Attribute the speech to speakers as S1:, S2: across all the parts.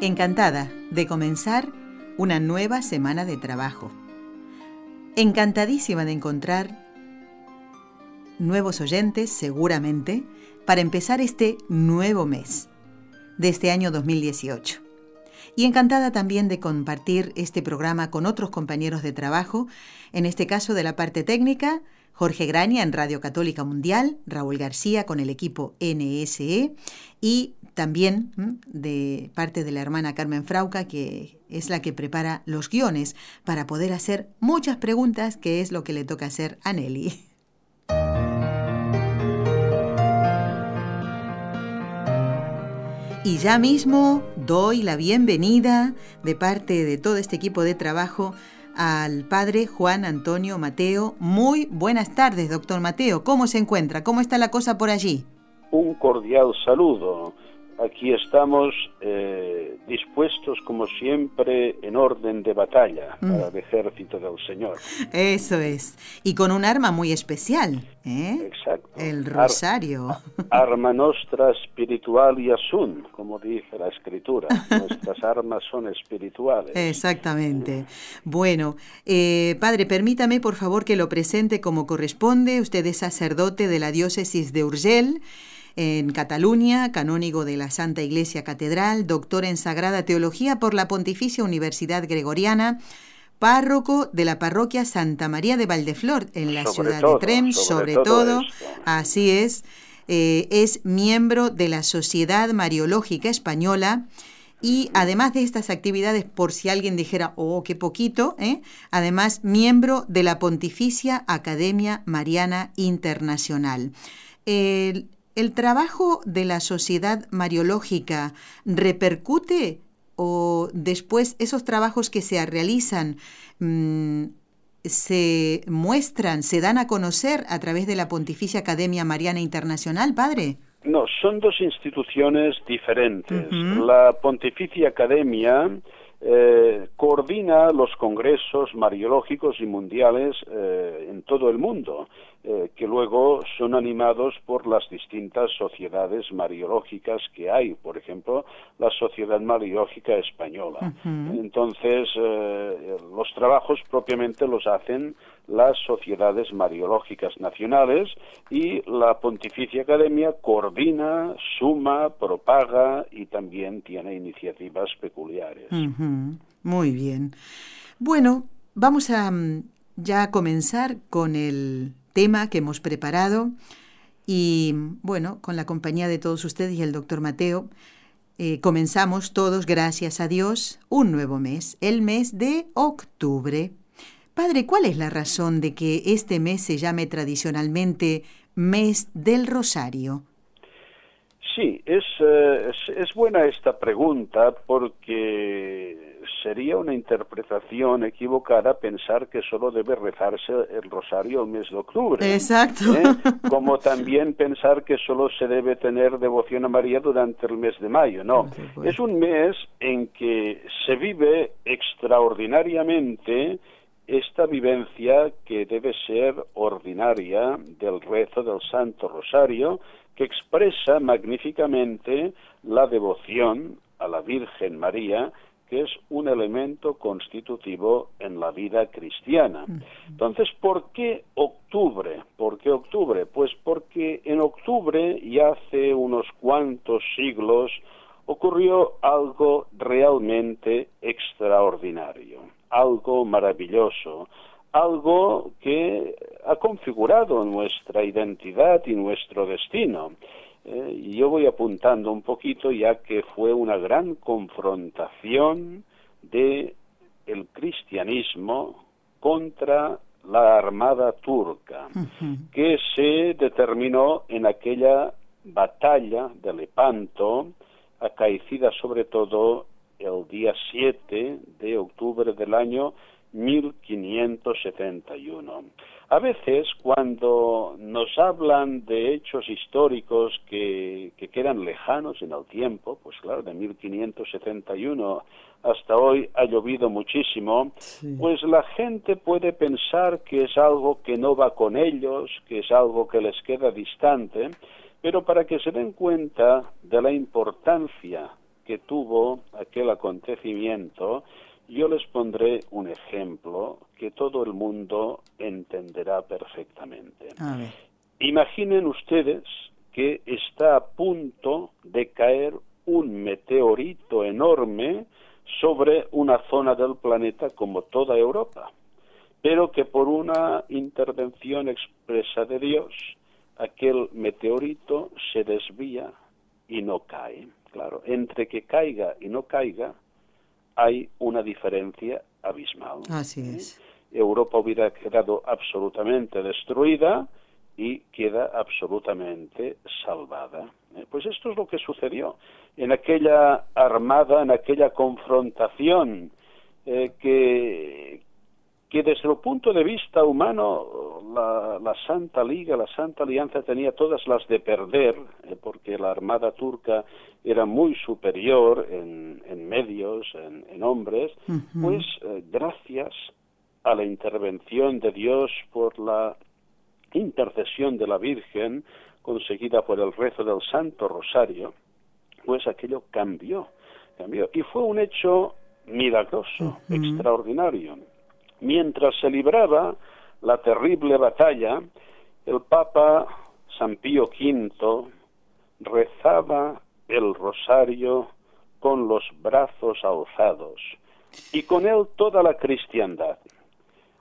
S1: Encantada de comenzar una nueva semana de trabajo. Encantadísima de encontrar nuevos oyentes, seguramente, para empezar este nuevo mes de este año 2018. Y encantada también de compartir este programa con otros compañeros de trabajo, en este caso de la parte técnica, Jorge Graña en Radio Católica Mundial, Raúl García con el equipo NSE y también de parte de la hermana Carmen Frauca, que es la que prepara los guiones para poder hacer muchas preguntas, que es lo que le toca hacer a Nelly. Y ya mismo doy la bienvenida de parte de todo este equipo de trabajo al padre Juan Antonio Mateo. Muy buenas tardes, doctor Mateo. ¿Cómo se encuentra? ¿Cómo está la cosa por allí?
S2: Un cordial saludo aquí estamos eh, dispuestos, como siempre, en orden de batalla mm. para el ejército del Señor.
S1: Eso es. Y con un arma muy especial. ¿eh?
S2: Exacto.
S1: El rosario.
S2: arma nostra espiritual y asun, como dice la escritura. Nuestras armas son espirituales.
S1: Exactamente. Bueno, eh, padre, permítame por favor que lo presente como corresponde. Usted es sacerdote de la diócesis de Urgel en Cataluña, canónigo de la Santa Iglesia Catedral, doctor en Sagrada Teología por la Pontificia Universidad Gregoriana, párroco de la parroquia Santa María de Valdeflor en la ciudad de Trem, sobre, todo, así es, eh, es miembro de la Sociedad Mariológica Española. Y además de estas actividades, por si alguien dijera, oh, qué poquito, ¿eh? además miembro de la Pontificia Academia Mariana Internacional. ¿El trabajo de la sociedad mariológica repercute o después esos trabajos que se realizan mm, se muestran, se dan a conocer a través de la Pontificia Academia Mariana Internacional, padre?
S2: No, son dos instituciones diferentes. La Pontificia Academia eh, coordina los congresos mariológicos y mundiales eh, en todo el mundo, eh, que luego son animados por las distintas sociedades mariológicas que hay, por ejemplo, la Sociedad Mariológica Española. Entonces, los trabajos propiamente los hacen las sociedades mariológicas nacionales y la Pontificia Academia coordina, suma, propaga y también tiene iniciativas peculiares.
S1: Muy bien. Bueno, vamos a mm, ya comenzar con el tema que hemos preparado y bueno, con la compañía de todos ustedes y el doctor Mateo. Eh, comenzamos todos, gracias a Dios, un nuevo mes, el mes de octubre. Padre, ¿cuál es la razón de que este mes se llame tradicionalmente mes del Rosario?
S2: Sí, es, eh, es, buena esta pregunta porque sería una interpretación equivocada pensar que solo debe rezarse el rosario el mes de octubre.
S1: Exacto. ¿eh?
S2: Como también pensar que solo se debe tener devoción a María durante el mes de mayo. No, es un mes en que se vive extraordinariamente esta vivencia que debe ser ordinaria del rezo del Santo Rosario, que expresa magníficamente la devoción a la Virgen María, que es un elemento constitutivo en la vida cristiana. Entonces, ¿por qué octubre? ¿Por qué octubre? Pues porque en octubre, y hace unos cuantos siglos, ocurrió algo realmente extraordinario algo maravilloso, algo que ha configurado nuestra identidad y nuestro destino. Eh, yo voy apuntando un poquito ya que fue una gran confrontación de el cristianismo contra la armada turca, que se determinó en aquella batalla de Lepanto acaecida sobre todo el día 7 de octubre del año 1571. A veces, cuando nos hablan de hechos históricos que, que, quedan lejanos en el tiempo, pues claro, de 1571 hasta hoy ha llovido muchísimo, pues la gente puede pensar que es algo que no va con ellos, que es algo que les queda distante, pero para que se den cuenta de la importancia que tuvo aquel acontecimiento, yo les pondré un ejemplo que todo el mundo entenderá perfectamente. Imaginen ustedes que está a punto de caer un meteorito enorme sobre una zona del planeta como toda Europa, pero que por una intervención expresa de Dios, aquel meteorito se desvía y no cae. Claro, entre que caiga y no caiga, hay una diferencia abismal.
S1: Así es.
S2: Europa hubiera quedado absolutamente destruida y queda absolutamente salvada. Eh, pues esto es lo que sucedió en aquella armada, en aquella confrontación eh, que, que desde el punto de vista humano la, Santa Liga, la Santa Alianza tenía todas las de perder, eh, porque la Armada turca era muy superior en, medios, en, hombres, pues eh, gracias a la intervención de Dios por la intercesión de la Virgen conseguida por el rezo del Santo Rosario, pues aquello cambió, cambió. Y fue un hecho milagroso, extraordinario Mientras se libraba la terrible batalla, el Papa San Pío V rezaba el rosario con los brazos alzados y con él toda la cristiandad.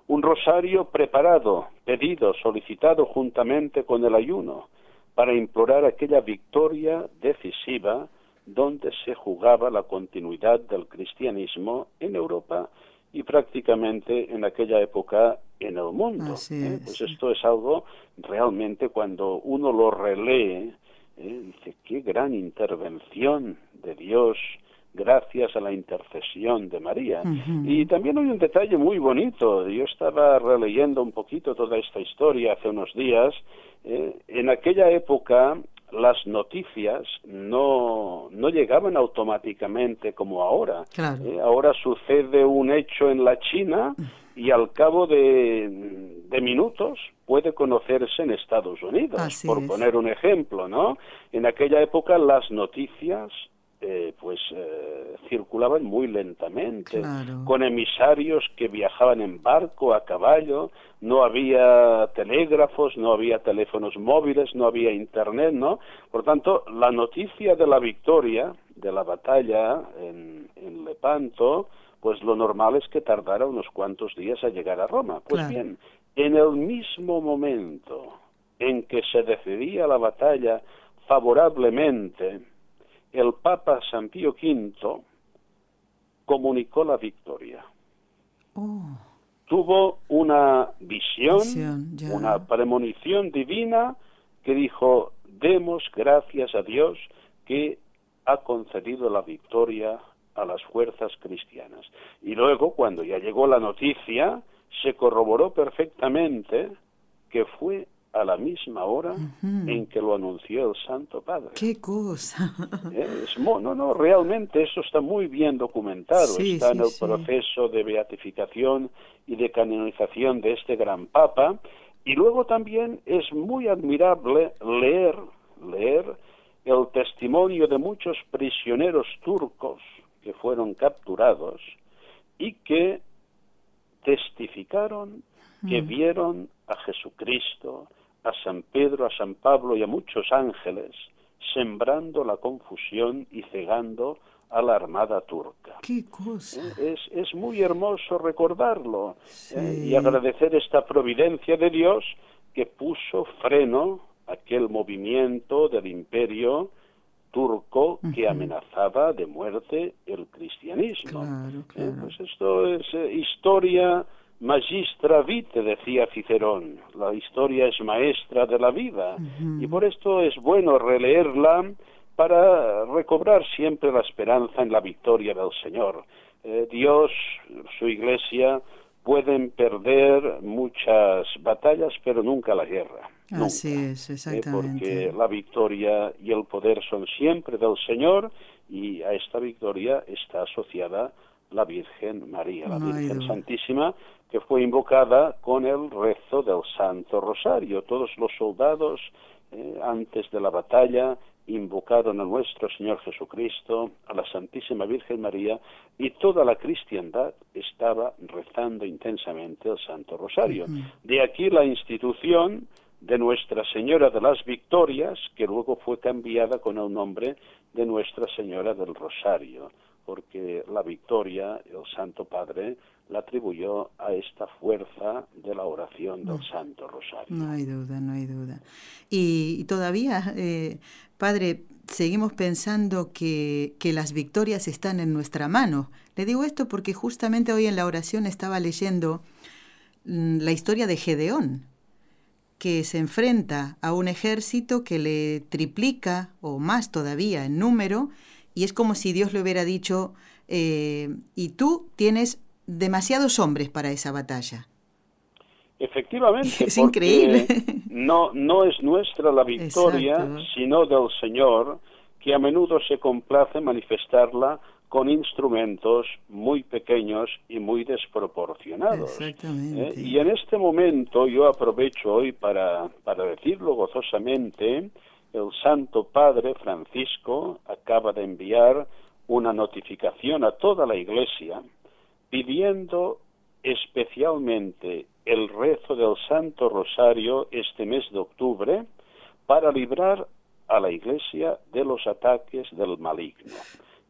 S2: Un rosario preparado, pedido, solicitado juntamente con el ayuno para implorar aquella victoria decisiva donde se jugaba la continuidad del cristianismo en Europa y prácticamente en aquella época en el mundo. ¿eh? Pues esto es algo realmente cuando uno lo relee, ¿eh? dice, qué gran intervención de Dios gracias a la intercesión de María. Y también hay un detalle muy bonito. Yo estaba releyendo un poquito toda esta historia hace unos días. ¿eh? en aquella época las noticias no, no llegaban automáticamente como ahora. Eh, ahora sucede un hecho en la China y al cabo de, de minutos puede conocerse en Estados Unidos, por poner un ejemplo, ¿no? En aquella época las noticias eh, pues eh, circulaban muy lentamente, con emisarios que viajaban en barco, a caballo, no había telégrafos, no había teléfonos móviles, no había internet, ¿no? Por tanto, la noticia de la victoria, de la batalla en, en Lepanto, pues lo normal es que tardara unos cuantos días a llegar a Roma. Pues bien, en el mismo momento en que se decidía la batalla favorablemente, el Papa San Pío V comunicó la victoria. Oh. Tuvo una visión, una premonición divina que dijo, demos gracias a Dios que ha concedido la victoria a las fuerzas cristianas. Y luego, cuando ya llegó la noticia, se corroboró perfectamente que fue a la misma hora en que lo anunció el Santo Padre.
S1: ¡Qué cosa!
S2: no, no, realmente eso está muy bien documentado. está en el proceso de beatificación y de canonización de este gran Papa. Y luego también es muy admirable leer, leer el testimonio de muchos prisioneros turcos que fueron capturados y que testificaron que vieron a Jesucristo, a San Pedro, a San Pablo y a muchos ángeles, sembrando la confusión y cegando a la armada turca.
S1: ¡Qué cosa!
S2: Eh, es, es muy hermoso recordarlo eh, y agradecer esta providencia de Dios que puso freno a aquel movimiento del imperio turco que amenazaba de muerte el cristianismo.
S1: Claro, eh,
S2: pues esto es historia Magistra vite, decía Cicerón, la historia es maestra de la vida, y por esto es bueno releerla para recobrar siempre la esperanza en la victoria del Señor. Eh, Dios, su iglesia, pueden perder muchas batallas, pero nunca la guerra.
S1: Así es,
S2: ¿eh?
S1: exactamente.
S2: porque la victoria y el poder son siempre del Señor y a esta victoria está asociada la Virgen María, la Virgen Santísima, que fue invocada con el rezo del Santo Rosario. Todos los soldados eh, antes de la batalla invocaron a nuestro Señor Jesucristo, a la Santísima Virgen María, y toda la cristiandad estaba rezando intensamente el Santo Rosario. De aquí la institución de Nuestra Señora de las Victorias, que luego fue cambiada con el nombre de Nuestra Señora del Rosario, porque la victoria, el Santo Padre, la atribuyó a esta fuerza de la oración del Santo Rosario.
S1: No hay duda, no hay duda. Y, todavía, eh, Padre, seguimos pensando que, que, las victorias están en nuestra mano. Le digo esto porque justamente hoy en la oración estaba leyendo mm, la historia de Gedeón, que se enfrenta a un ejército que le triplica o más todavía en número, y es como si Dios le hubiera dicho, eh, y tú tienes demasiados hombres para esa batalla.
S2: Efectivamente,
S1: es increíble.
S2: No, no es nuestra la victoria, sino del Señor, que a menudo se complace manifestarla con instrumentos muy pequeños y muy desproporcionados.
S1: ¿eh?
S2: Y en este momento yo aprovecho hoy para, para decirlo gozosamente, el Santo Padre Francisco acaba de enviar una notificación a toda la Iglesia pidiendo especialmente el rezo del Santo Rosario este mes de octubre para librar a la Iglesia de los ataques del maligno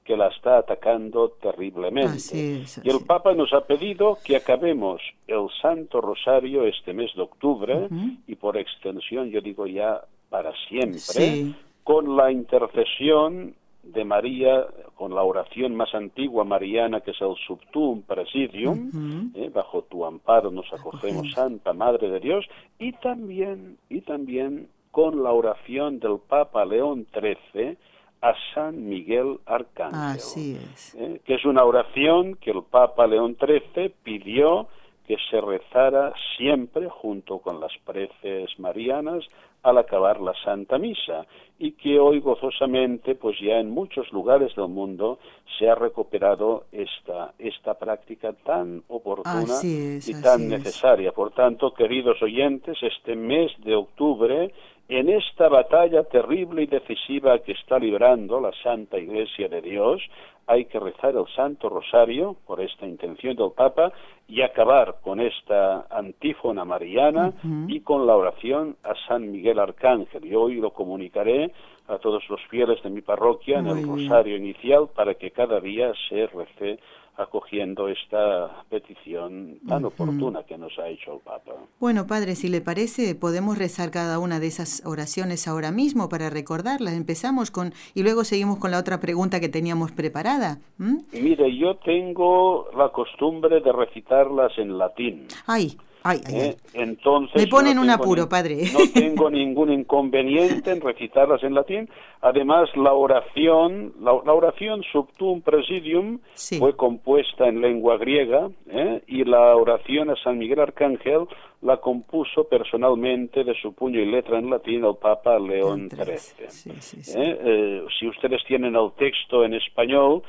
S2: que la está atacando terriblemente. Y el Papa nos ha pedido que acabemos el Santo Rosario este mes de octubre y por extensión, yo digo ya para siempre, con la intercesión de María, con la oración más antigua mariana que es el Subtum Presidium, eh, bajo tu amparo nos acogemos, Santa Madre de Dios, y también, y también con la oración del Papa León XIII a San Miguel Arcángel,
S1: eh,
S2: que es una oración que el Papa León XIII pidió que se rezara siempre junto con las preces marianas al acabar la Santa Misa y que hoy gozosamente pues ya en muchos lugares del mundo se ha recuperado esta esta práctica tan oportuna y tan necesaria. Por tanto, queridos oyentes, este mes de octubre en esta batalla terrible y decisiva que está librando la Santa Iglesia de Dios, hay que rezar el Santo Rosario por esta intención del Papa y acabar con esta antífona mariana y con la oración a San Miguel Arcángel. Y hoy lo comunicaré a todos los fieles de mi parroquia en el Rosario inicial para que cada día se rece acogiendo esta petición tan oportuna que nos ha hecho el Papa.
S1: Bueno, Padre, si le parece, podemos rezar cada una de esas oraciones ahora mismo para recordarlas. Empezamos con y luego seguimos con la otra pregunta que teníamos preparada.
S2: Mire, yo tengo la costumbre de recitarlas en latín.
S1: Ay,
S2: ¿Eh? Entonces,
S1: Me ponen un apuro, padre.
S2: No tengo ningún inconveniente en recitarlas en latín. Además, la oración, la, oración Subtum Presidium fue compuesta en lengua griega ¿eh? y la oración a San Miguel Arcángel la compuso personalmente de su puño y letra en latín el Papa León XIII. ¿Eh? si ustedes tienen el texto en español,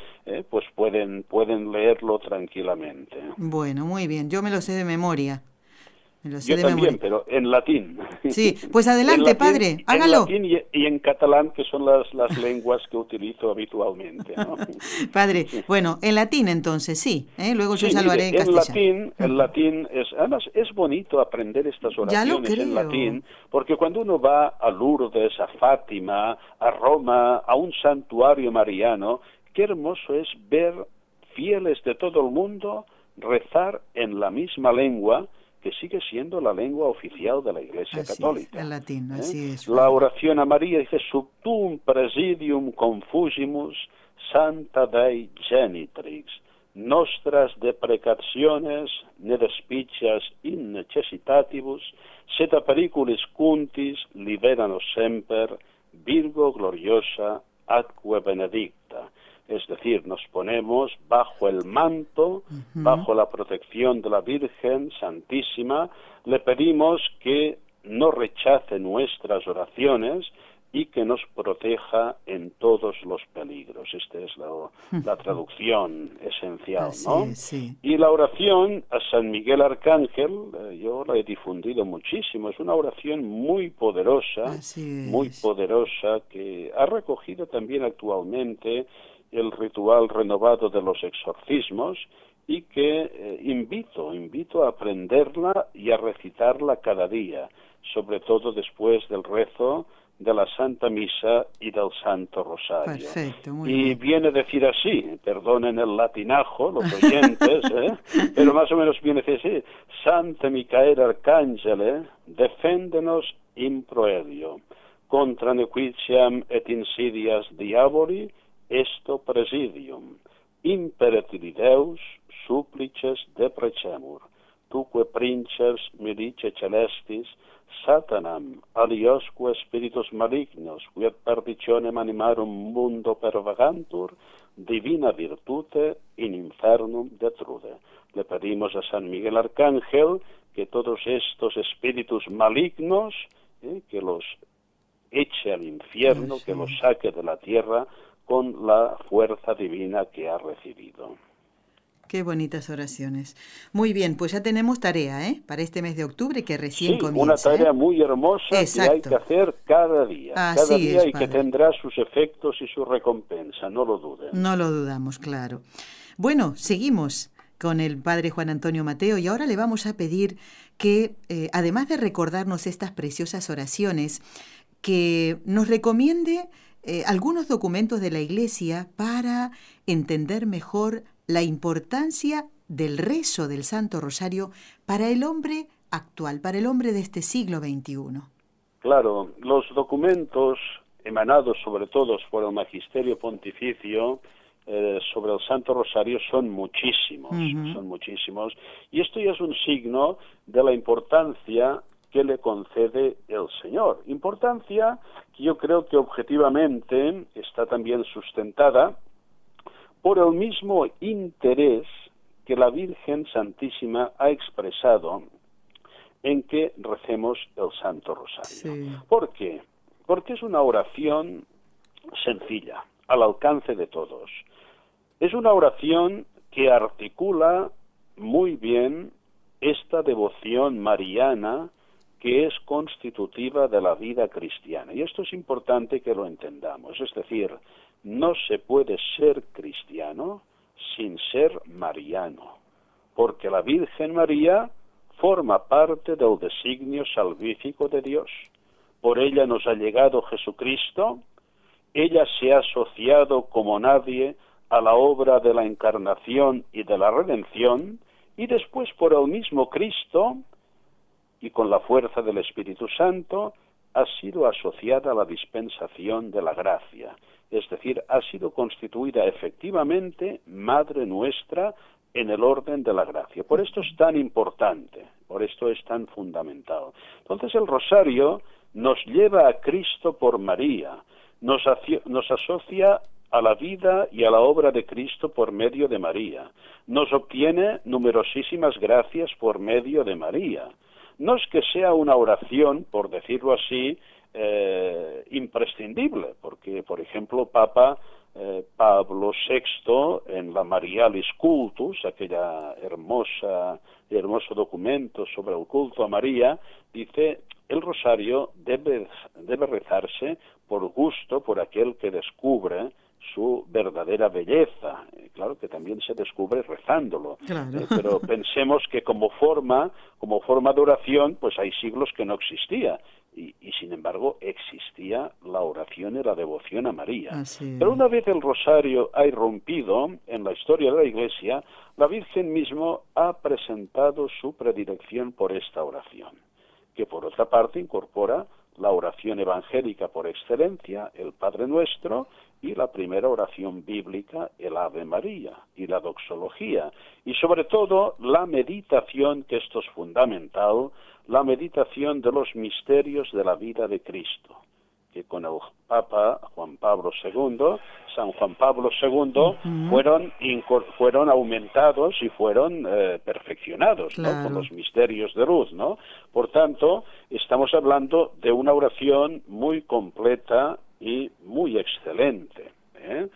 S2: pues pueden, pueden leerlo tranquilamente.
S1: Bueno, muy bien. Yo me lo sé de memoria.
S2: Yo también, pero en latín.
S1: Sí, pues adelante, padre, hágalo.
S2: En latín y, en catalán, que son las, las lenguas que utilizo habitualmente.
S1: padre, bueno, en latín entonces, sí, ¿eh? luego yo ya lo haré en,
S2: en Latín, en latín, es, además es bonito aprender estas oraciones en latín, porque cuando uno va a Lourdes, a Fátima, a Roma, a un santuario mariano, qué hermoso es ver fieles de todo el mundo rezar en la misma lengua, que sigue siendo la lengua oficial de la Iglesia Católica.
S1: el latín,
S2: ¿eh?
S1: así es.
S2: La oración a María dice, subtum presidium confusimus santa Dei genitrix, nostras deprecaciones ne despicias in necessitatibus, seta periculis cuntis liberanos semper, Virgo gloriosa. aqua benedicta. Es decir, nos ponemos bajo el manto, bajo la protección de la Virgen Santísima, le pedimos que no rechace nuestras oraciones y que nos proteja en todos los peligros. Esta es la, traducción esencial, ¿no? Y la oración a San Miguel Arcángel, eh, yo la he difundido muchísimo, es una oración muy poderosa, muy poderosa, que ha recogido también actualmente el ritual renovado de los exorcismos y que eh, invito, invito a aprenderla y a recitarla cada día, sobre todo después del rezo de la Santa Misa y del Santo Rosario. y viene a decir así, perdonen el latinajo, los oyentes, ¿eh? pero más o menos viene a decir así, Santa Micaela Arcángele, deféndenos in proelio, contra nequitiam et insidias diaboli, esto presidium, imperatili Deus, supplices deprecemur, tuque princes milice celestis, Satanam, aliosque spiritus malignos, qui et perditionem animarum mundo pervagantur, divina virtute in infernum detrude. Le pedimos a San Miguel Arcángel que todos estos espíritus malignos, eh, que los eche al infierno, que los saque de la tierra con la fuerza divina que ha recibido.
S1: Qué bonitas oraciones. Muy bien, pues ya tenemos tarea, ¿eh? Para este mes de octubre que recién
S2: sí,
S1: comienza.
S2: Una tarea ¿eh? muy hermosa que hay que hacer cada día. cada día y que tendrá sus efectos y su recompensa, no lo duden.
S1: No lo dudamos, claro. Bueno, seguimos con el padre Juan Antonio Mateo y ahora le vamos a pedir que, eh, además de recordarnos estas preciosas oraciones, que nos recomiende eh, algunos documentos de la Iglesia para entender mejor la importancia del rezo del Santo Rosario para el hombre actual, para el hombre de este siglo XXI.
S2: Claro, los documentos emanados sobre todo por el Magisterio Pontificio eh, sobre el Santo Rosario son muchísimos, son muchísimos, y esto ya es un signo de la importancia que le concede el Señor. Importancia que yo creo que objetivamente está también sustentada por el mismo interés que la Virgen Santísima ha expresado en que recemos el Santo Rosario. ¿Por qué? Porque es una oración sencilla, al alcance de todos. Es una oración que articula muy bien esta devoción mariana que es constitutiva de la vida cristiana. Y esto es importante que lo entendamos. Es decir, no se puede ser cristiano sin ser mariano, porque la Virgen María forma parte del designio salvífico de Dios. Por ella nos ha llegado Jesucristo, ella se ha asociado como nadie a la obra de la encarnación y de la redención, y después por el mismo Cristo y con la fuerza del Espíritu Santo ha sido asociada a la dispensación de la gracia es decir, ha sido constituida efectivamente Madre nuestra en el orden de la gracia. Por esto es tan importante, por esto es tan fundamental. Entonces el rosario nos lleva a Cristo por María, nos, nos asocia a la vida y a la obra de Cristo por medio de María, nos obtiene numerosísimas gracias por medio de María. No es que sea una oración, por decirlo así, eh, imprescindible, porque, por ejemplo, Papa eh, Pablo VI, en la Marialis Cultus, aquella hermosa, hermoso documento sobre el culto a María, dice, el rosario debe, debe rezarse por gusto por aquel que descubre su verdadera belleza. Eh, claro que también se descubre rezándolo. pero pensemos que como forma, como forma de oración, pues hay siglos que no existía y, sin embargo existía la oración y la devoción a María. Pero una vez el rosario ha irrumpido en la historia de la Iglesia, la Virgen mismo ha presentado su predilección por esta oración, que por otra parte incorpora la oración evangélica por excelencia, el Padre Nuestro, y la primera oración bíblica, el Ave María, y la doxología, y sobre todo la meditación, que esto es fundamental, la meditación de los misterios de la vida de Cristo, que con el Papa Juan Pablo II, San Juan Pablo II, fueron, fueron aumentados y fueron eh, perfeccionados por los misterios de luz. ¿no? Por tanto, estamos hablando de una oración muy completa y muy excelente. ¿eh?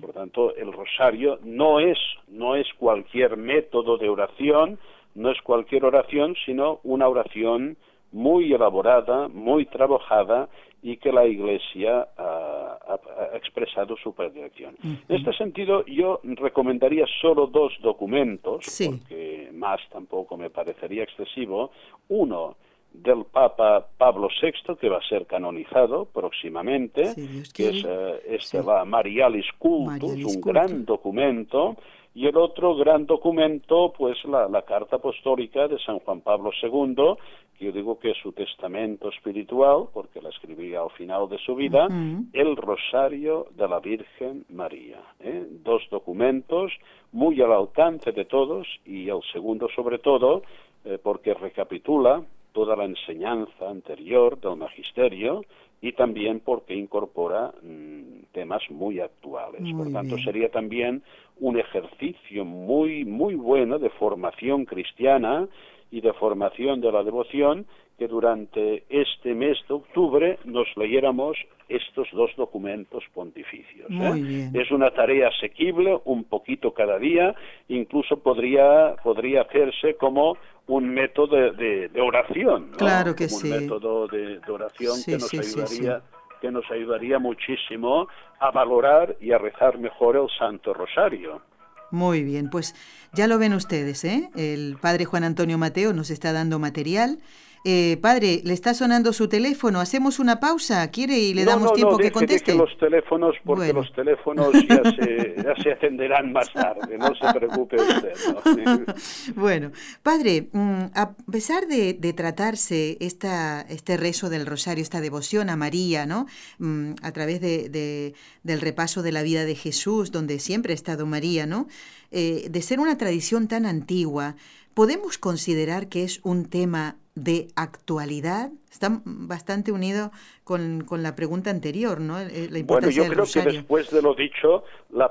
S2: Por tanto, el rosario no es, no es cualquier método de oración, no es cualquier oración, sino una oración muy elaborada, muy trabajada y que la Iglesia ha, expresado su predilección. En este sentido, yo recomendaría solo dos documentos, porque más tampoco me parecería excesivo. Uno, del Papa Pablo VI, que va a ser canonizado próximamente, que es eh, este va Marialis Cultus, un gran documento, y el otro gran documento, pues la, la, carta apostólica de San Juan Pablo II, que yo digo que es su testamento espiritual, porque la escribía al final de su vida, el Rosario de la Virgen María. ¿eh? Dos documentos muy al alcance de todos, y el segundo sobre todo, eh, porque recapitula toda la enseñanza anterior del magisterio y también porque incorpora mm, temas muy actuales. Por tanto, sería también un ejercicio muy, muy bueno de formación cristiana y de formación de la devoción que durante este mes de octubre nos leyéramos estos dos documentos pontificios. ¿eh? Es una tarea asequible, un poquito cada día, incluso podría, podría hacerse como un método de, oración.
S1: Claro que
S2: sí. Un método de, oración que nos ayudaría que nos ayudaría muchísimo a valorar y a rezar mejor el Santo Rosario.
S1: Muy bien, pues ya lo ven ustedes, ¿eh? El padre Juan Antonio Mateo nos está dando material eh, padre, le está sonando su teléfono. Hacemos una pausa, ¿quiere? Y le damos tiempo que conteste.
S2: los teléfonos, porque los teléfonos ya se, ya atenderán más tarde. No se preocupe usted.
S1: bueno, padre, mm, a pesar de, tratarse esta, este rezo del rosario, esta devoción a María, ¿no? Mm, a través de, del repaso de la vida de Jesús, donde siempre ha estado María, ¿no? Eh, de ser una tradición tan antigua, podemos considerar que es un tema de actualidad está bastante unido con, la pregunta anterior, ¿no?
S2: Eh, la bueno, yo creo que después de lo dicho, la,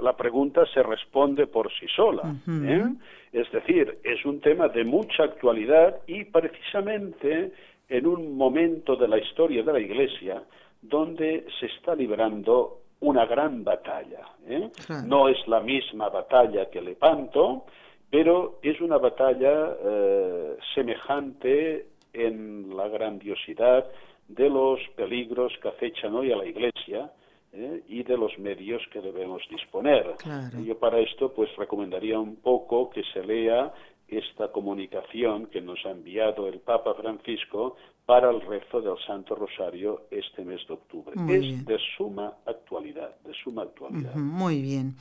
S2: la, pregunta se responde por sí sola. ¿eh? Es decir, es un tema de mucha actualidad y precisamente en un momento de la historia de la Iglesia donde se está librando una gran batalla. ¿eh? No es la misma batalla que Lepanto, pero es una batalla eh, semejante en la grandiosidad de los peligros que acechan hoy a la Iglesia eh, y de los medios que debemos disponer. Y yo para esto pues recomendaría un poco que se lea esta comunicación que nos ha enviado el Papa Francisco para el rezo del Santo Rosario este mes de octubre. es de suma actualidad, de suma actualidad.
S1: muy bien.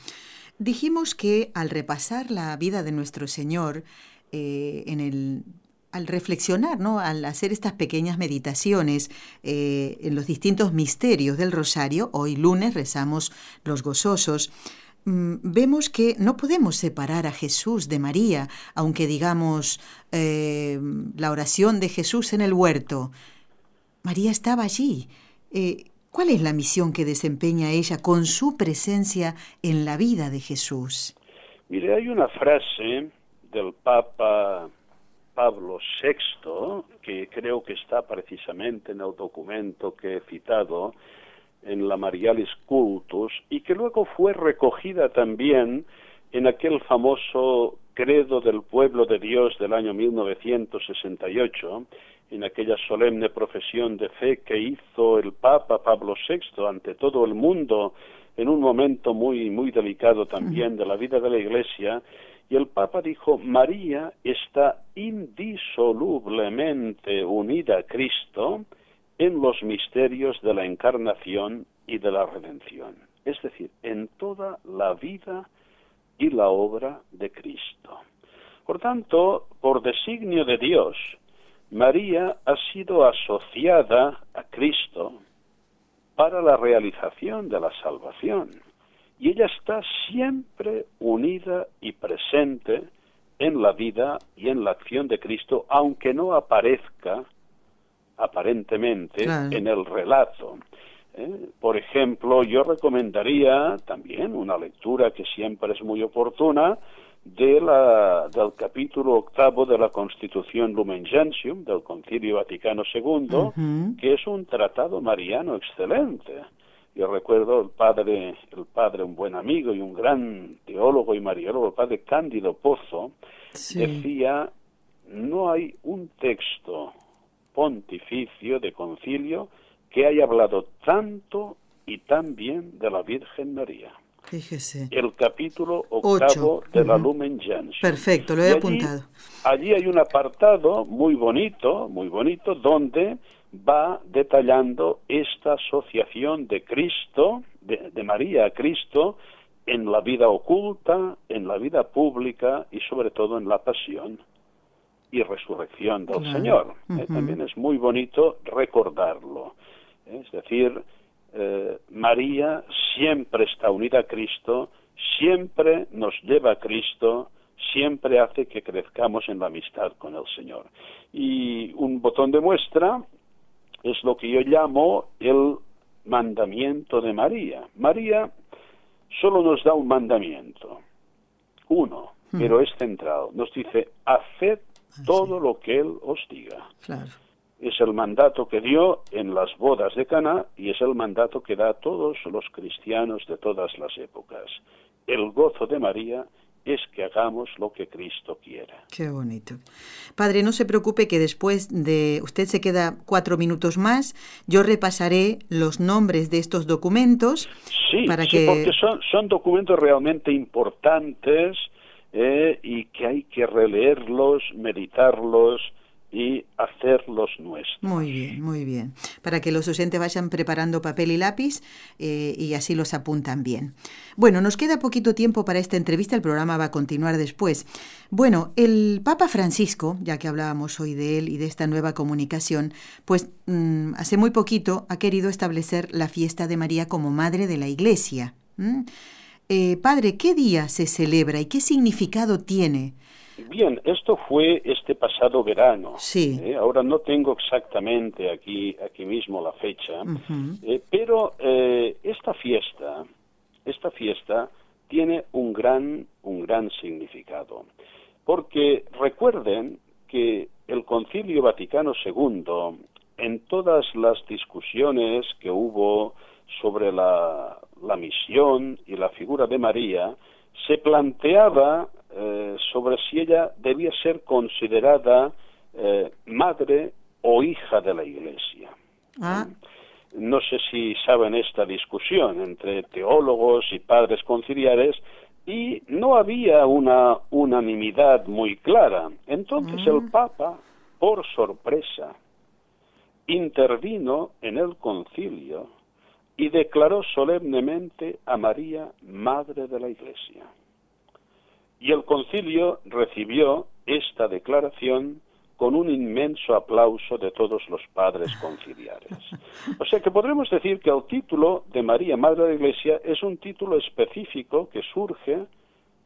S1: Dijimos que al repasar la vida de nuestro Señor, eh, en el, al reflexionar, ¿no? al hacer estas pequeñas meditaciones eh, en los distintos misterios del rosario, hoy lunes rezamos los gozosos, mm, vemos que no podemos separar a Jesús de María, aunque digamos eh, la oración de Jesús en el huerto. María estaba allí. ¿Cuál es la misión que desempeña ella con su presencia en la vida de Jesús?
S2: Mire, hay una frase del Papa Pablo VI, que creo que está precisamente en el documento que he citado, en la Marialis Cultus, y que luego fue recogida también en aquel famoso credo del pueblo de Dios del año 1968, en aquella solemne profesión de fe que hizo el Papa Pablo VI ante todo el mundo en un momento muy muy delicado también de la vida de la Iglesia y el Papa dijo María está indisolublemente unida a Cristo en los misterios de la encarnación y de la redención, es decir, en toda la vida y la obra de Cristo. Por tanto, por designio de Dios, María ha sido asociada a Cristo para la realización de la salvación y ella está siempre unida y presente en la vida y en la acción de Cristo, aunque no aparezca aparentemente, en el relato. ¿eh? Por ejemplo, yo recomendaría también una lectura que siempre es muy oportuna de la, del capítulo octavo de la Constitución Lumen Gentium del Concilio Vaticano II, que es un tratado mariano excelente. Yo recuerdo el padre, el padre, un buen amigo y un gran teólogo y mariano, el padre Cándido Pozo, decía, no hay un texto pontificio de concilio que haya hablado tanto y tan bien de la Virgen María.
S1: Fíjese.
S2: El capítulo octavo de la Lumen Gentium.
S1: Perfecto, lo he apuntado.
S2: Allí hay un apartado muy bonito, muy bonito, donde va detallando esta asociación de Cristo, de, María a Cristo, en la vida oculta, en la vida pública y sobre todo en la pasión y resurrección del Señor. Eh, también es muy bonito recordarlo. Es decir, eh, María siempre está unida a Cristo, siempre nos lleva a Cristo, siempre hace que crezcamos en la amistad con el Señor. Y un botón de muestra es lo que yo llamo el mandamiento de María. María solo nos da un mandamiento, uno, hmm. pero es centrado. Nos dice, haced ah, todo lo que Él os diga. Es el mandato que dio en las bodas de Cana y es el mandato que da a todos los cristianos de todas las épocas. El gozo de María es que hagamos lo que Cristo quiera.
S1: Qué bonito. Padre, no se preocupe que después de usted se queda cuatro minutos más, yo repasaré los nombres de estos documentos.
S2: Sí, para que... porque son, son documentos realmente importantes eh, y que hay que releerlos, meditarlos, y hacerlos nuestros.
S1: Muy bien, muy bien. Para que los oyentes vayan preparando papel y lápiz eh, y así los apuntan bien. Bueno, nos queda poquito tiempo para esta entrevista, el programa va a continuar después. Bueno, el Papa Francisco, ya que hablábamos hoy de él y de esta nueva comunicación, pues mm, hace muy poquito ha querido establecer la fiesta de María como Madre de la Iglesia. Eh, padre, ¿qué día se celebra y qué significado tiene?
S2: Bien, esto fue este pasado verano.
S1: Sí.
S2: ¿eh? ahora no tengo exactamente aquí, aquí mismo la fecha, eh, pero eh, esta fiesta, esta fiesta tiene un gran, un gran significado. Porque recuerden que el Concilio Vaticano II, en todas las discusiones que hubo sobre la, la misión y la figura de María, se planteaba eh, sobre si ella debía ser considerada eh, madre o hija de la Iglesia.
S1: Ah.
S2: No sé si saben esta discusión entre teólogos y padres conciliares y no había una unanimidad muy clara. Entonces el mm. Papa, por sorpresa, intervino en el concilio y declaró solemnemente a María Madre de la Iglesia. Y el concilio recibió esta declaración con un inmenso aplauso de todos los padres conciliares. O sea que podremos decir que el título de María, Madre de la Iglesia, es un título específico que surge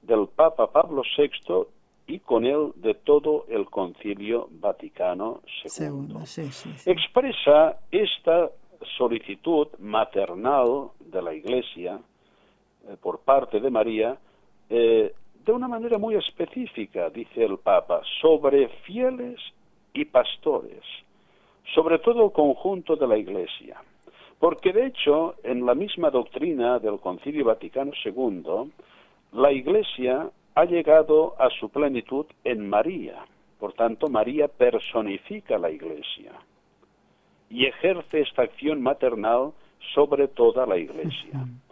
S2: del Papa Pablo VI y con él de todo el Concilio Vaticano II. Expresa esta solicitud maternal de la Iglesia eh, por parte de María eh, de una manera muy específica, dice el Papa, sobre fieles y pastores, sobre todo el conjunto de la Iglesia. Porque de hecho, en la misma doctrina del Concilio Vaticano II, la Iglesia ha llegado a su plenitud en María. Por tanto, María personifica la Iglesia y ejerce esta acción maternal sobre toda la Iglesia.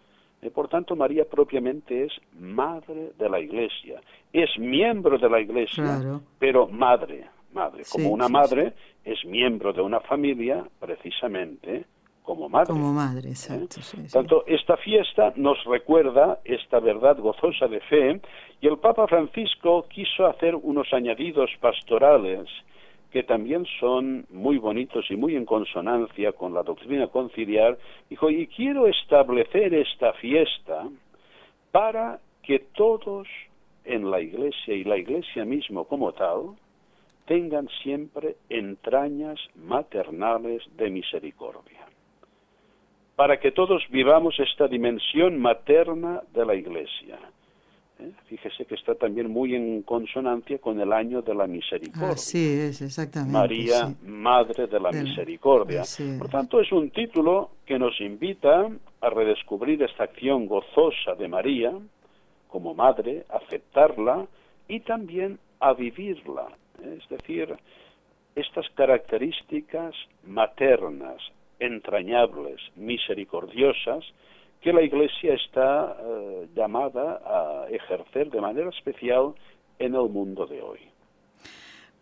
S2: Y por tanto, María propiamente es madre de la Iglesia. Es miembro de la Iglesia, pero madre, madre. Como una madre es miembro de una familia, precisamente como madre.
S1: Como madre, ¿Eh? exacto.
S2: Tanto esta fiesta nos recuerda esta verdad gozosa de fe y el Papa Francisco quiso hacer unos añadidos pastorales que también son muy bonitos y muy en consonancia con la doctrina conciliar, dijo, y quiero establecer esta fiesta para que todos en la iglesia y la iglesia mismo como tal tengan siempre entrañas maternales de misericordia, para que todos vivamos esta dimensión materna de la Iglesia. ¿Eh? Fíjese que está también muy en consonancia con el año de la misericordia.
S1: Así es, exactamente.
S2: María, Madre de la Misericordia. Por tanto, es un título que nos invita a redescubrir esta acción gozosa de María como madre, aceptarla y también a vivirla. Es decir, estas características maternas, entrañables, misericordiosas, que la Iglesia está eh, llamada a ejercer de manera especial en el mundo de hoy.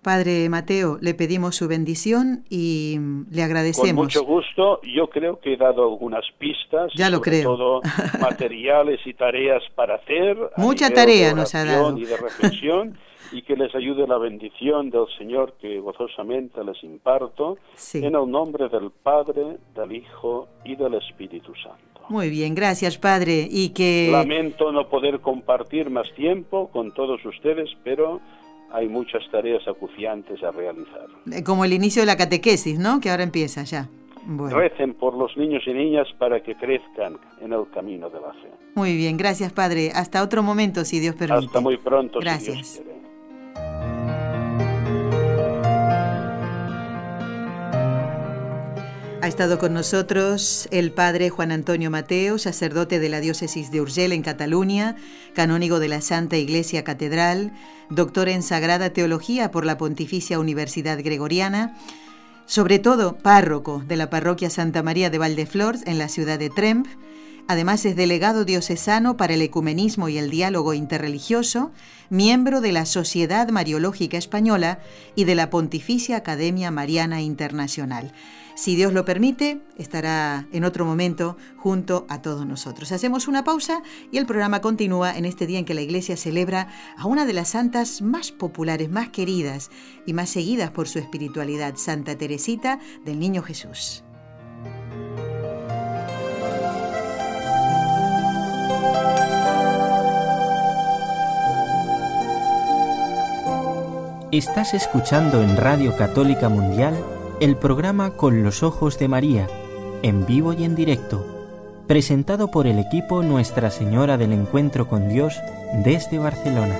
S1: Padre Mateo, le pedimos su bendición y le agradecemos. Con
S2: mucho gusto. Yo creo que he dado algunas pistas.
S1: Ya lo creo.
S2: Todo materiales y tareas para hacer.
S1: Mucha tarea nos ha dado.
S2: Y de reflexión. y que les ayude la bendición del Señor que gozosamente les imparto. En el nombre del Padre, del Hijo y del Espíritu Santo.
S1: Muy bien, gracias Padre. Y que...
S2: Lamento no poder compartir más tiempo con todos ustedes, pero hay muchas tareas acuciantes a realizar.
S1: Eh, como el inicio de la catequesis, ¿no? Que ahora empieza ya.
S2: Recen por los niños y niñas para que crezcan en el camino de la fe.
S1: Muy bien, gracias Padre. Hasta otro momento, si Dios permite.
S2: Hasta muy pronto,
S1: gracias.
S2: Si Dios quiere.
S1: Ha estado con nosotros el padre Juan Antonio Mateo, sacerdote de la diócesis de Urgel en Cataluña, canónigo de la Santa Iglesia Catedral, doctor en Sagrada Teología por la Pontificia Universidad Gregoriana, sobre todo párroco de la parroquia Santa María de Valdeflors en la ciudad de Tremp, Además es delegado diocesano para el ecumenismo y el diálogo interreligioso, miembro de la Sociedad Mariológica Española y de la Pontificia Academia Mariana Internacional. Si Dios lo permite, estará en otro momento junto a todos nosotros. Hacemos una pausa y el programa continúa en este día en que la Iglesia celebra a una de las santas más populares, más queridas y más seguidas por su espiritualidad, Santa Teresita del Niño Jesús.
S3: Estás escuchando en Radio Católica Mundial el programa Con los Ojos de María, en vivo y en directo, presentado por el equipo Nuestra Señora del Encuentro con Dios desde Barcelona.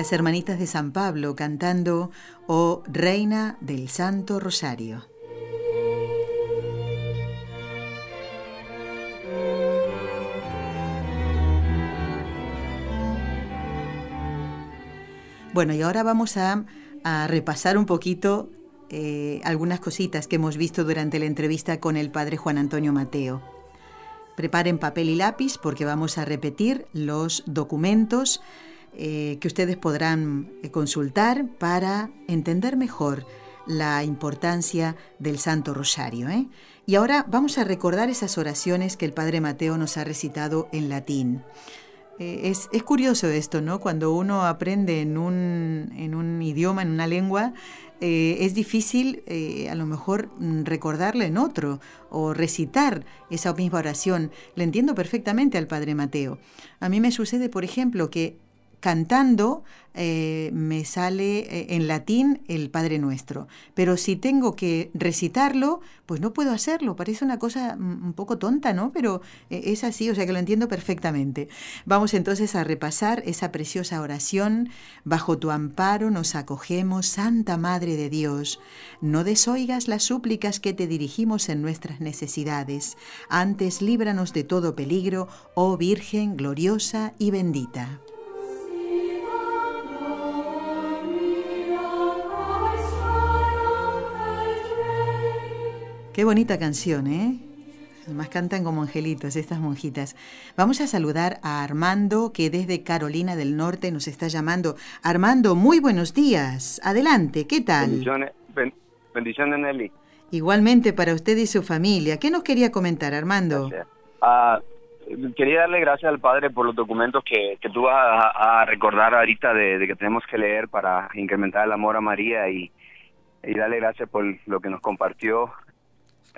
S1: Las hermanitas de San Pablo cantando Oh Reina del Santo Rosario. Bueno, y ahora vamos a, repasar un poquito eh, algunas cositas que hemos visto durante la entrevista con el padre Juan Antonio Mateo. Preparen papel y lápiz porque vamos a repetir los documentos eh, que ustedes podrán eh, consultar para entender mejor la importancia del Santo Rosario. Y ahora vamos a recordar esas oraciones que el Padre Mateo nos ha recitado en latín. Eh, es, curioso esto, ¿no? Cuando uno aprende en un, en un idioma, en una lengua, eh, es difícil eh, a lo mejor mm, recordarle en otro o recitar esa misma oración. Le entiendo perfectamente al Padre Mateo. A mí me sucede, por ejemplo, que cantando eh, me sale eh, en latín el Padre Nuestro, pero si tengo que recitarlo, pues no puedo hacerlo. Parece una cosa mm, un poco tonta, ¿no? Pero eh, es así, o sea que lo entiendo perfectamente. Vamos entonces a repasar esa preciosa oración. Bajo tu amparo nos acogemos, Santa Madre de Dios. No desoigas las súplicas que te dirigimos en nuestras necesidades. Antes líbranos de todo peligro, oh Virgen gloriosa y bendita. Qué bonita canción, ¿eh? Además cantan como angelitos estas monjitas. Vamos a saludar a Armando, que desde Carolina del Norte nos está llamando. Armando, muy buenos días. Adelante, ¿qué tal?
S4: Bendiciones, bendiciones Nelly.
S1: Igualmente para usted y su familia. ¿Qué nos quería comentar, Armando?
S4: Ah, quería darle gracias al Padre por los documentos que, que tú vas a, recordar ahorita de, de, que tenemos que leer para incrementar el amor a María y, y darle gracias por lo que nos compartió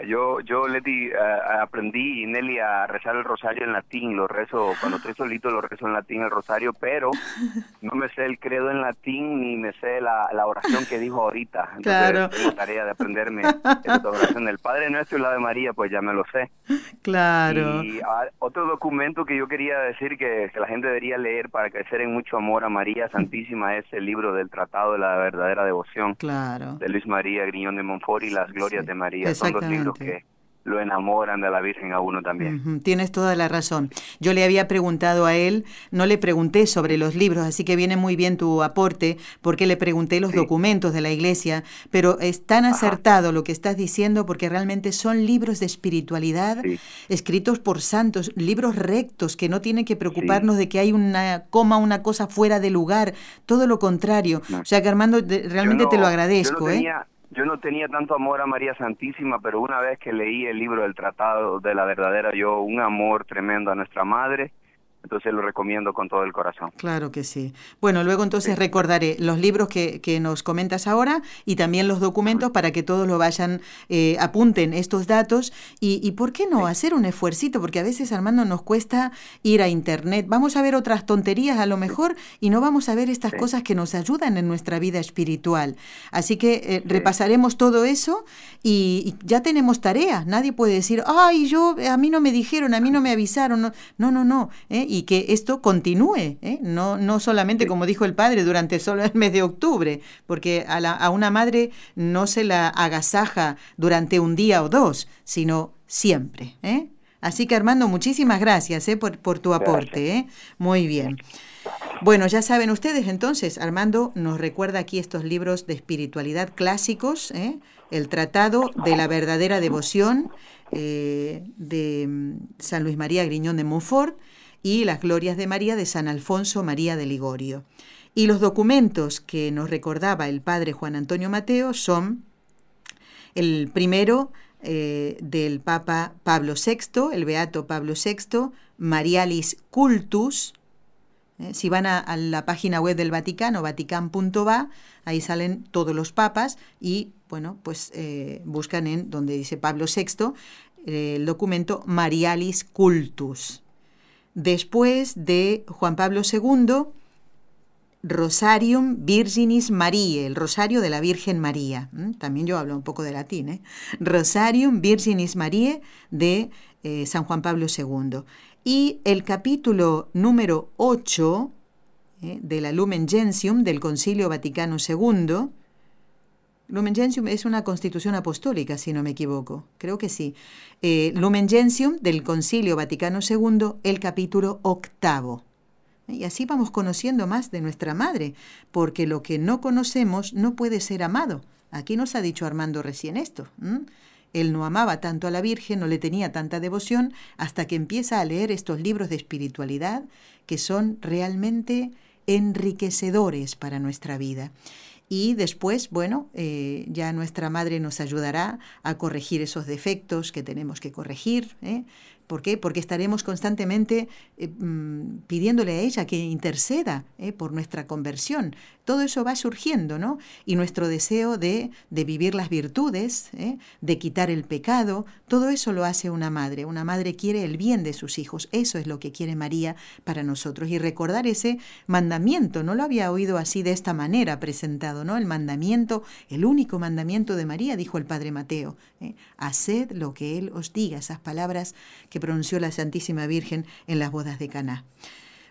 S4: yo, yo Leti, uh, aprendí, Nelly, a rezar el rosario en latín. Lo rezo, cuando estoy solito lo rezo en latín el rosario, pero no me sé el credo en latín ni me sé la, la oración que dijo ahorita. Entonces, claro. tengo tarea de aprenderme esta oración del Padre Nuestro y la de María, pues ya me lo sé.
S1: Claro.
S4: Y ah, otro documento que yo quería decir que, que la gente debería leer para crecer en mucho amor a María Santísima es el libro del Tratado de la Verdadera Devoción.
S1: Claro.
S4: De Luis María Griñón de Montfort y las Glorias de María. Son libros que lo enamoran de la Virgen a uno también.
S1: Tienes toda la razón. Yo le había preguntado a él, no le pregunté sobre los libros, así que viene muy bien tu aporte, porque le pregunté los documentos de la iglesia, pero es tan acertado lo que estás diciendo porque realmente son libros de espiritualidad escritos por santos, libros rectos que no tienen que preocuparnos de que hay una coma, una cosa fuera de lugar, todo lo contrario. O sea que Armando, realmente te lo agradezco. ¿eh?
S4: Yo no tenía tanto amor a María Santísima, pero una vez que leí el libro del Tratado de la Verdadera, yo un amor tremendo a nuestra Madre entonces lo recomiendo con todo el corazón.
S1: Claro que sí. Bueno, luego entonces recordaré los libros que, que, nos comentas ahora y también los documentos para que todos lo vayan, eh, apunten estos datos y, y, ¿por qué no hacer un esfuercito? Porque a veces, Armando, nos cuesta ir a Internet. Vamos a ver otras tonterías a lo mejor y no vamos a ver estas cosas que nos ayudan en nuestra vida espiritual. Así que eh, repasaremos todo eso y, ya tenemos tareas. Nadie puede decir, ay, yo, a mí no me dijeron, a mí no me avisaron. No, no, no. no ¿eh? y que esto continúe, ¿eh? no, no solamente, como dijo el padre, durante solo el mes de octubre, porque a, la, a una madre no se la agasaja durante un día o dos, sino siempre. ¿eh? Así que Armando, muchísimas gracias ¿eh? por, por tu aporte. ¿eh? Muy bien. Bueno, ya saben ustedes entonces, Armando nos recuerda aquí estos libros de espiritualidad clásicos, ¿eh? el Tratado de la Verdadera Devoción de mm, San Luis María Griñón de Montfort, y las glorias de María de San Alfonso María de Ligorio. Y los documentos que nos recordaba el padre Juan Antonio Mateo son el primero eh, del Papa Pablo VI, el Beato Pablo VI, Marialis Cultus. Eh, si van a, la página web del Vaticano, vatican.va, ahí salen todos los papas y, bueno, pues eh, buscan en donde dice Pablo VI el documento Marialis Cultus. Después de Juan Pablo II, Rosarium Virginis Mariae, el Rosario de la Virgen María. También yo hablo un poco de latín. ¿eh? Rosarium Virginis Mariae de eh, San Juan Pablo II. Y el capítulo número 8, ¿eh? de la Lumen Gentium del Concilio Vaticano II. Lumen Gentium es una constitución apostólica, si no me equivoco. Creo que sí. Eh, Lumen Gentium del Concilio Vaticano II, el capítulo octavo. Y así vamos conociendo más de nuestra madre, porque lo que no conocemos no puede ser amado. Aquí nos ha dicho Armando recién esto. Él no amaba tanto a la Virgen, no le tenía tanta devoción, hasta que empieza a leer estos libros de espiritualidad que son realmente enriquecedores para nuestra vida. Y después, bueno, eh, ya nuestra madre nos ayudará a corregir esos defectos que tenemos que corregir, ¿eh? ¿Por qué? Porque estaremos constantemente eh, mm, pidiéndole a ella que interceda por nuestra conversión. Todo eso va surgiendo, ¿no? Y nuestro deseo de, de vivir las virtudes, eh, de quitar el pecado, todo eso lo hace una madre. Una madre quiere el bien de sus hijos. Eso es lo que quiere María para nosotros. Y recordar ese mandamiento, no lo había oído así de esta manera presentado, ¿no? El mandamiento, el único mandamiento de María, dijo el Padre Mateo. Haced lo que Él os diga. Esas palabras que pronunció la Santísima Virgen en las bodas de Caná.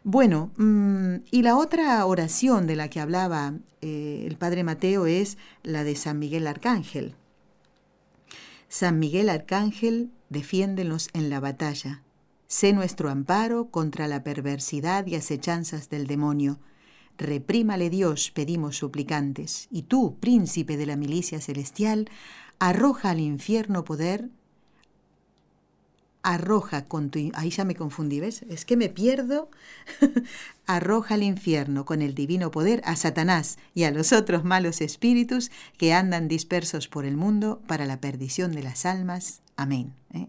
S1: Bueno, mm, y la otra oración de la que hablaba eh, el Padre Mateo es la de San Miguel Arcángel. San Miguel Arcángel, defiéndenos en la batalla. Sé nuestro amparo contra la perversidad y acechanzas del demonio. Reprímale Dios, pedimos suplicantes, y tú, príncipe de la milicia celestial, arroja al infierno poder arroja con tu... Ahí ya me confundí, ¿ves? Es que me pierdo. arroja al infierno con el divino poder a Satanás y a los otros malos espíritus que andan dispersos por el mundo para la perdición de las almas. Amén. ¿eh?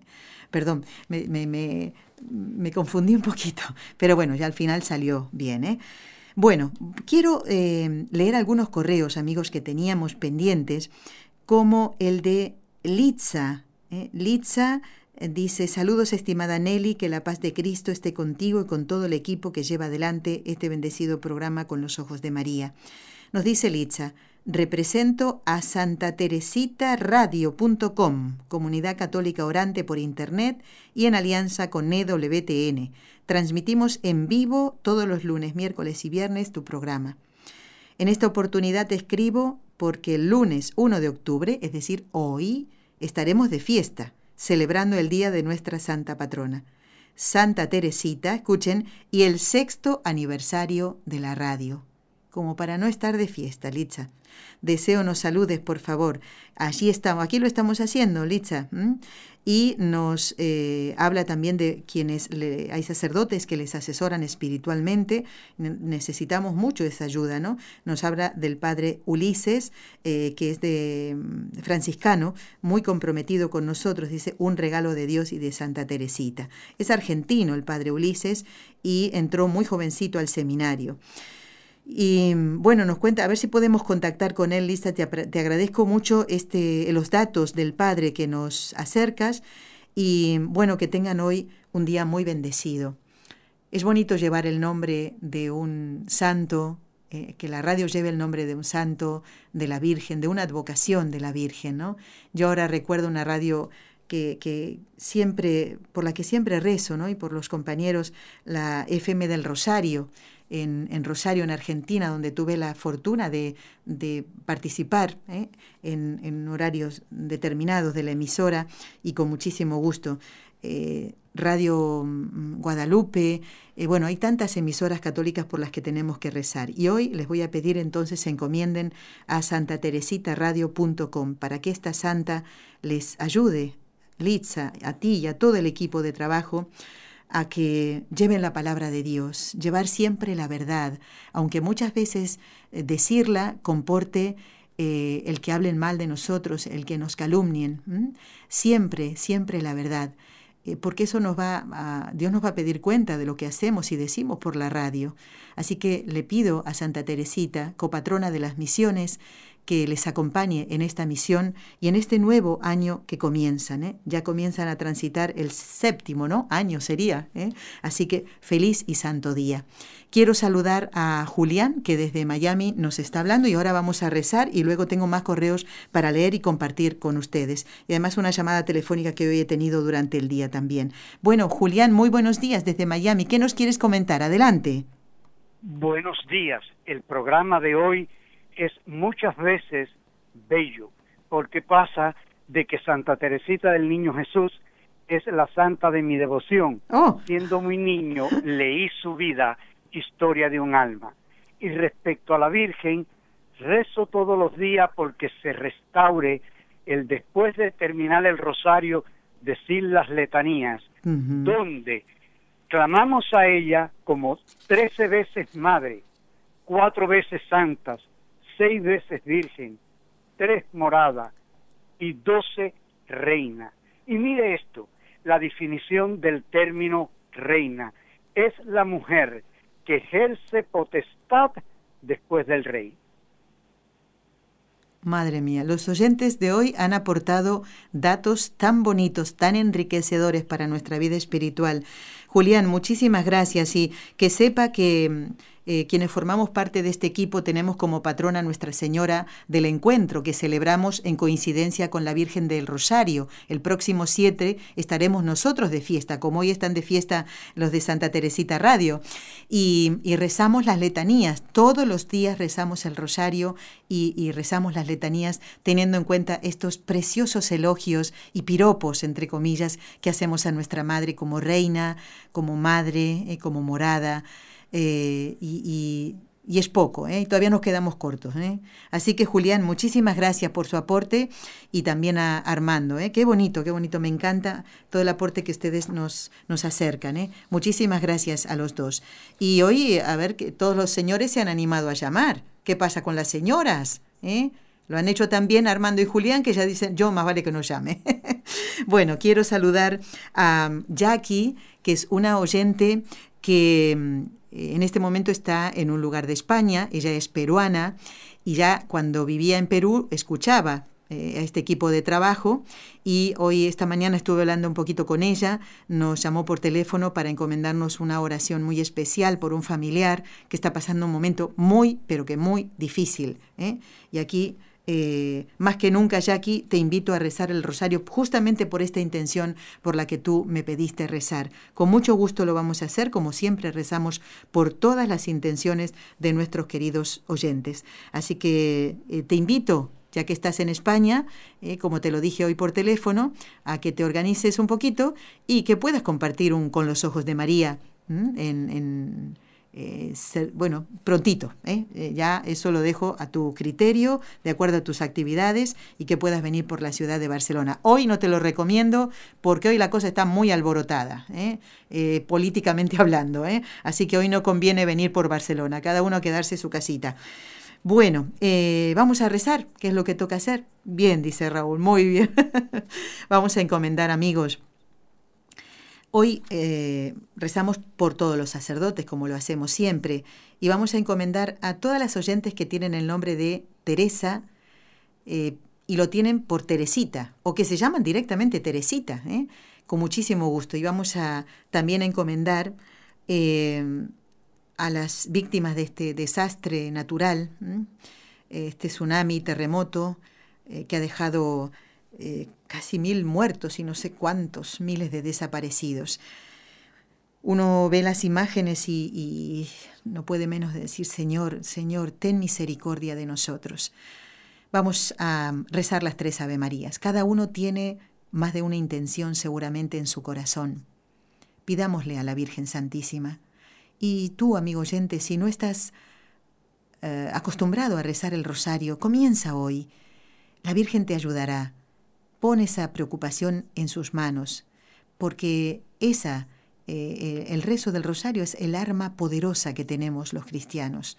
S1: Perdón, me, me, confundí un poquito, pero bueno, ya al final salió bien. ¿eh? Bueno, quiero eh, leer algunos correos, amigos, que teníamos pendientes, como el de Litza. Litza Dice, saludos estimada Nelly, que la paz de Cristo esté contigo y con todo el equipo que lleva adelante este bendecido programa con los ojos de María. Nos dice Litza, represento a Santa Teresita Radio.com, comunidad católica orante por internet y en alianza con EWTN. Transmitimos en vivo todos los lunes, miércoles y viernes tu programa. En esta oportunidad te escribo porque el lunes 1 de octubre, es decir, hoy, estaremos de fiesta celebrando el día de nuestra santa patrona, Santa Teresita, escuchen, y el sexto aniversario de la radio. Como para no estar de fiesta, Litza. Deseo nos saludes, por favor. Allí estamos, aquí lo estamos haciendo, Litza y nos eh, habla también de quienes hay sacerdotes que les asesoran espiritualmente. Necesitamos mucho esa ayuda, ¿no? Nos habla del padre Ulises, eh, que es mm, franciscano, muy comprometido con nosotros, dice, un regalo de Dios y de Santa Teresita. Es argentino el padre Ulises y entró muy jovencito al seminario. Y bueno, nos cuenta, a ver si podemos contactar con él, Lisa, te, agradezco mucho este, los datos del Padre que nos acercas y bueno, que tengan hoy un día muy bendecido. Es bonito llevar el nombre de un santo, eh, que la radio lleve el nombre de un santo, de la Virgen, de una advocación de la Virgen, ¿no? Yo ahora recuerdo una radio que, que, siempre, por la que siempre rezo, ¿no? Y por los compañeros, la FM del Rosario, en, Rosario, en Argentina, donde tuve la fortuna de, participar ¿eh? en, horarios determinados de la emisora y con muchísimo gusto. Eh, Radio mm, Guadalupe, eh, bueno, hay tantas emisoras católicas por las que tenemos que rezar. Y hoy les voy a pedir entonces se encomienden a santateresitaradio.com para que esta santa les ayude, Litza, a ti y a todo el equipo de trabajo, a que lleven la palabra de Dios, llevar siempre la verdad, aunque muchas veces eh, decirla comporte eh, el que hablen mal de nosotros, el que nos calumnien, siempre, siempre la verdad, eh, porque eso nos va a, Dios nos va a pedir cuenta de lo que hacemos y decimos por la radio. Así que le pido a Santa Teresita, copatrona de las misiones, que les acompañe en esta misión y en este nuevo año que comienzan. ¿eh? Ya comienzan a transitar el séptimo ¿no? año sería. ¿eh? Así que feliz y santo día. Quiero saludar a Julián, que desde Miami nos está hablando y ahora vamos a rezar y luego tengo más correos para leer y compartir con ustedes. Y además una llamada telefónica que hoy he tenido durante el día también. Bueno, Julián, muy buenos días desde Miami. ¿Qué nos quieres comentar? Adelante.
S5: Buenos días. El programa de hoy es muchas veces bello, porque pasa de que Santa Teresita del Niño Jesús es la santa de mi devoción.
S1: Oh.
S5: Siendo muy niño, leí su vida, historia de un alma. Y respecto a la Virgen, rezo todos los días porque se restaure el después de terminar el rosario, decir las letanías, donde clamamos a ella como trece veces madre, cuatro veces santas, seis veces virgen, tres morada y doce reina. Y mire esto, la definición del término reina es la mujer que ejerce potestad después del rey.
S1: Madre mía, los oyentes de hoy han aportado datos tan bonitos, tan enriquecedores para nuestra vida espiritual. Julián, muchísimas gracias y que sepa que eh, quienes formamos parte de este equipo tenemos como patrona Nuestra Señora del Encuentro, que celebramos en coincidencia con la Virgen del Rosario. El próximo 7 estaremos nosotros de fiesta, como hoy están de fiesta los de Santa Teresita Radio. Y, rezamos las letanías. Todos los días rezamos el Rosario y, rezamos las letanías teniendo en cuenta estos preciosos elogios y piropos, entre comillas, que hacemos a nuestra Madre como reina, como madre, eh, como morada. Eh, y, es poco, ¿eh? todavía nos quedamos cortos. ¿eh? Así que Julián, muchísimas gracias por su aporte y también a Armando. ¿eh? Qué bonito, qué bonito, me encanta todo el aporte que ustedes nos, nos acercan. ¿eh? Muchísimas gracias a los dos. Y hoy, a ver, que todos los señores se han animado a llamar. ¿Qué pasa con las señoras? Lo han hecho también Armando y Julián, que ya dicen, yo más vale que no llame. bueno, quiero saludar a Jackie, que es una oyente que en este momento está en un lugar de España, ella es peruana y ya cuando vivía en Perú escuchaba eh, a este equipo de trabajo y hoy esta mañana estuve hablando un poquito con ella, nos llamó por teléfono para encomendarnos una oración muy especial por un familiar que está pasando un momento muy, pero que muy difícil. ¿eh? Y aquí eh, más que nunca, Jackie, te invito a rezar el rosario justamente por esta intención por la que tú me pediste rezar. Con mucho gusto lo vamos a hacer, como siempre rezamos por todas las intenciones de nuestros queridos oyentes. Así que eh, te invito ya que estás en España, eh, como te lo dije hoy por teléfono, a que te organices un poquito y que puedas compartir un con los ojos de María en eh, bueno, prontito, ¿eh? ¿eh? ya eso lo dejo a tu criterio, de acuerdo a tus actividades y que puedas venir por la ciudad de Barcelona. Hoy no te lo recomiendo porque hoy la cosa está muy alborotada, ¿eh? políticamente hablando, así que hoy no conviene venir por Barcelona, cada uno a quedarse en su casita. Bueno, vamos a rezar, ¿qué es lo que toca hacer? Bien, dice Raúl, muy bien. vamos a encomendar amigos Hoy eh, rezamos por todos los sacerdotes, como lo hacemos siempre, y vamos a encomendar a todas las oyentes que tienen el nombre de Teresa eh, y lo tienen por Teresita, o que se llaman directamente Teresita, ¿eh? con muchísimo gusto. Y vamos a también a encomendar a las víctimas de este desastre natural, este tsunami, terremoto, que ha dejado casi mil muertos y no sé cuántos miles de desaparecidos. Uno ve las imágenes y, no puede menos de decir, Señor, Señor, ten misericordia de nosotros. Vamos a rezar las tres Ave Marías. Cada uno tiene más de una intención seguramente en su corazón. Pidámosle a la Virgen Santísima. Y tú, amigo oyente, si no estás eh, acostumbrado a rezar el rosario, comienza hoy. La Virgen te ayudará pon esa preocupación en sus manos, porque esa, eh, eh, el rezo del rosario es el arma poderosa que tenemos los cristianos.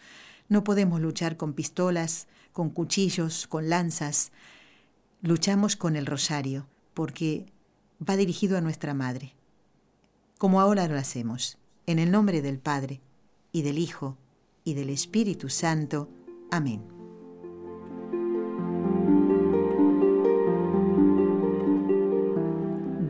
S1: No podemos luchar con pistolas, con cuchillos, con lanzas. Luchamos con el rosario, porque va dirigido a nuestra Madre. Como ahora lo hacemos, en el nombre del Padre, y del Hijo, y del Espíritu Santo. Amén.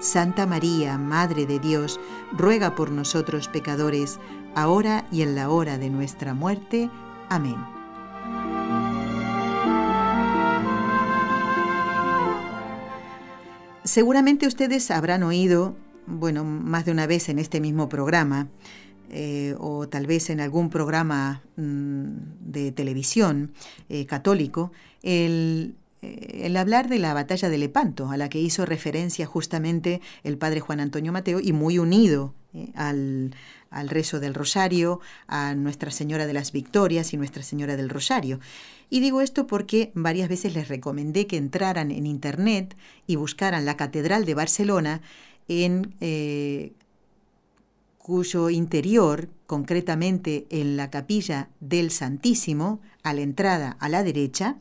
S1: Santa María, Madre de Dios, ruega por nosotros pecadores, ahora y en la hora de nuestra muerte. Amén. Seguramente ustedes habrán oído, bueno, más de una vez en este mismo programa, eh, o tal vez en algún programa mm, de televisión eh, católico, el, el, hablar de la batalla de Lepanto, a la que hizo referencia justamente el padre Juan Antonio Mateo y muy unido al, al rezo del rosario, a Nuestra Señora de las Victorias y Nuestra Señora del Rosario. Y digo esto porque varias veces les recomendé que entraran en Internet y buscaran la Catedral de Barcelona en cuyo interior, concretamente en la capilla del Santísimo, a la entrada a la derecha,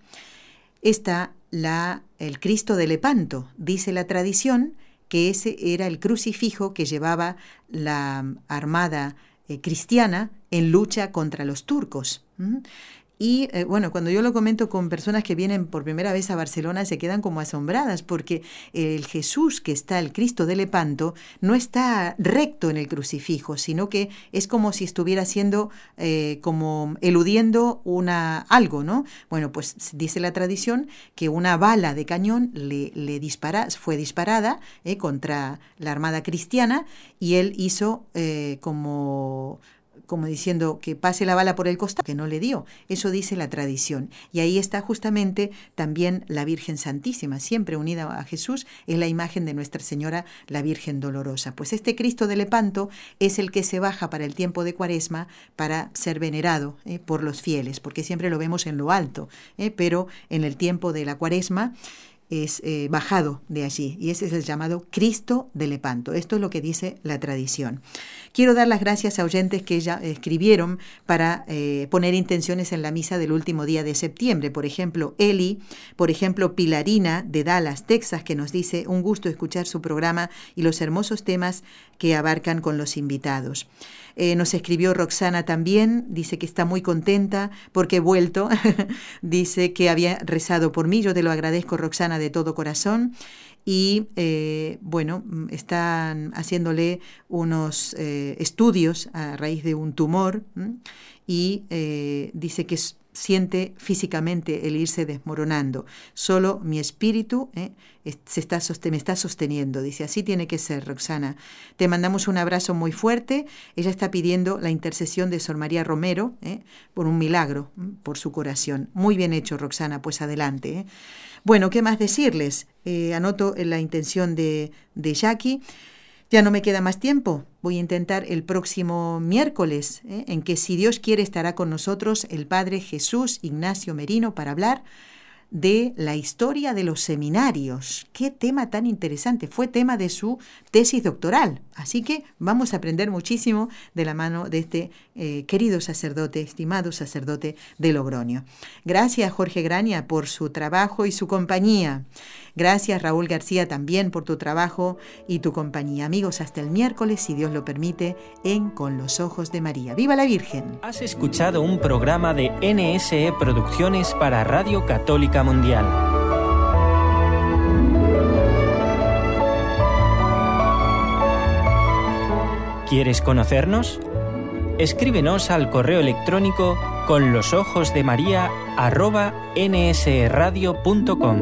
S1: está la, el Cristo de Lepanto. Dice la tradición que ese era el crucifijo que llevaba la armada eh, cristiana en lucha contra los turcos. Y eh, bueno, cuando yo lo comento con personas que vienen por primera vez a Barcelona, se quedan como asombradas porque el Jesús que está, el Cristo de Lepanto, no está recto en el crucifijo, sino que es como si estuviera haciendo, eh, como eludiendo una, algo, ¿no? Bueno, pues dice la tradición que una bala de cañón le, le dispara, fue disparada eh, contra la armada cristiana y él hizo como como diciendo que pase la bala por el costado, que no le dio. Eso dice la tradición. Y ahí está justamente también la Virgen Santísima, siempre unida a Jesús, es la imagen de Nuestra Señora, la Virgen Dolorosa. Pues este Cristo de Lepanto es el que se baja para el tiempo de Cuaresma para ser venerado eh, por los fieles, porque siempre lo vemos en lo alto, eh, pero en el tiempo de la Cuaresma es eh, bajado de allí y ese es el llamado Cristo de Lepanto. Esto es lo que dice la tradición. Quiero dar las gracias a oyentes que ya escribieron para eh, poner intenciones en la misa del último día de septiembre. Por ejemplo, Eli, por ejemplo, Pilarina de Dallas, Texas, que nos dice un gusto escuchar su programa y los hermosos temas que abarcan con los invitados. Eh, nos escribió Roxana también, dice que está muy contenta porque he vuelto, dice que había rezado por mí, yo te lo agradezco Roxana de todo corazón y eh, bueno, mm, están haciéndole unos eh, estudios a raíz de un tumor y dice que siente físicamente el irse desmoronando. Solo mi espíritu eh, se está me está sosteniendo. Dice, así tiene que ser, Roxana. Te mandamos un abrazo muy fuerte. Ella está pidiendo la intercesión de Sor María Romero eh, por un milagro, por su corazón. Muy bien hecho, Roxana, pues adelante. Eh. Bueno, ¿qué más decirles? anoto la intención de, de Jackie. Ya no me queda más tiempo. Voy a intentar el próximo miércoles, ¿eh? en que si Dios quiere estará con nosotros el Padre Jesús Ignacio Merino para hablar de la historia de los seminarios. Qué tema tan interesante. Fue tema de su tesis doctoral. Así que vamos a aprender muchísimo de la mano de este eh, querido sacerdote, estimado sacerdote de Logroño. Gracias Jorge Graña por su trabajo y su compañía. Gracias Raúl García también por tu trabajo y tu compañía. Amigos, hasta el miércoles, si Dios lo permite, en Con los Ojos de María. ¡Viva la Virgen!
S3: Has escuchado un programa de NSE Producciones para Radio Católica Mundial. ¿Quieres conocernos? Escríbenos al correo electrónico con los ojos de María arroba nsradio.com.